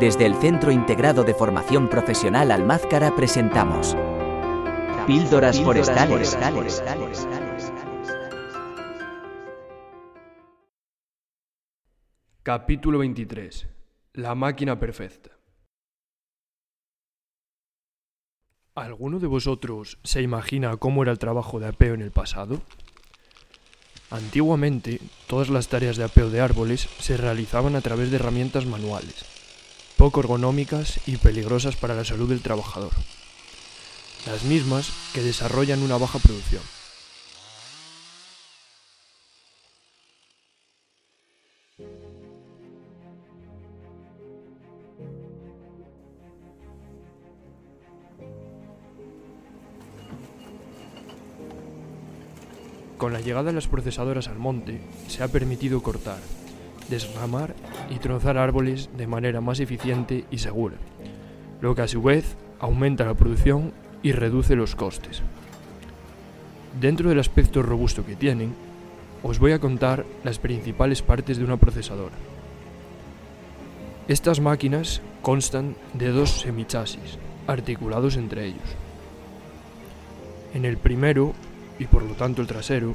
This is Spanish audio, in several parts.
Desde el Centro Integrado de Formación Profesional Almázcara presentamos Píldoras Forestales. Capítulo 23. La máquina perfecta. ¿Alguno de vosotros se imagina cómo era el trabajo de apeo en el pasado? Antiguamente, todas las tareas de apeo de árboles se realizaban a través de herramientas manuales, poco ergonómicas y peligrosas para la salud del trabajador. Las mismas que desarrollan una baja producción. Con la llegada de las procesadoras al monte, se ha permitido cortar, desramar y trozar árboles de manera más eficiente y segura, lo que a su vez aumenta la producción y reduce los costes. Dentro del aspecto robusto que tienen, os voy a contar las principales partes de una procesadora. Estas máquinas constan de dos semichasis, articulados entre ellos. En el primero, y por lo tanto el trasero,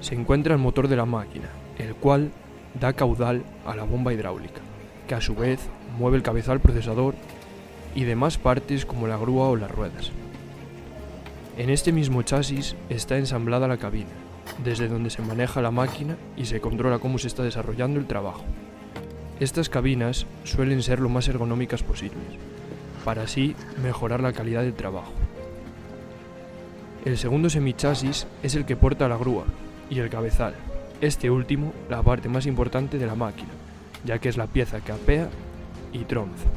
se encuentra el motor de la máquina, el cual da caudal a la bomba hidráulica, que a su vez mueve el cabezal procesador y demás partes como la grúa o las ruedas. En este mismo chasis está ensamblada la cabina, desde donde se maneja la máquina y se controla cómo se está desarrollando el trabajo. Estas cabinas suelen ser lo más ergonómicas posibles, para así mejorar la calidad del trabajo. El segundo semichasis es el que porta la grúa y el cabezal, este último la parte más importante de la máquina, ya que es la pieza que apea y tronza.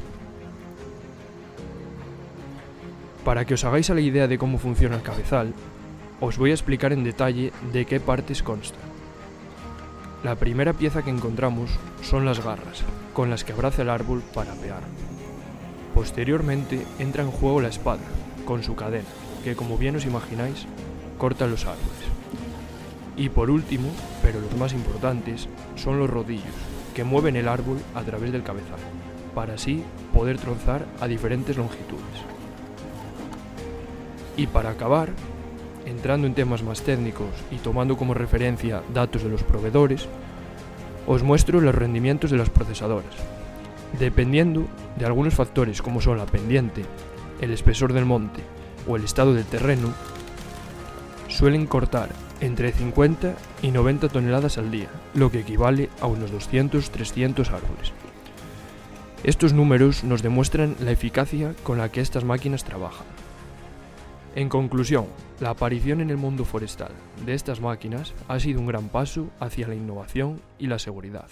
Para que os hagáis la idea de cómo funciona el cabezal, os voy a explicar en detalle de qué partes consta. La primera pieza que encontramos son las garras, con las que abraza el árbol para apear. Posteriormente entra en juego la espada, con su cadena, que como bien os imagináis, corta los árboles. Y por último, pero los más importantes, son los rodillos, que mueven el árbol a través del cabezal, para así poder trozar a diferentes longitudes. Y para acabar, entrando en temas más técnicos y tomando como referencia datos de los proveedores, os muestro los rendimientos de las procesadoras. Dependiendo de algunos factores como son la pendiente, el espesor del monte o el estado del terreno, suelen cortar entre 50 y 90 toneladas al día, lo que equivale a unos 200-300 árboles. Estos números nos demuestran la eficacia con la que estas máquinas trabajan. En conclusión, la aparición en el mundo forestal de estas máquinas ha sido un gran paso hacia la innovación y la seguridad.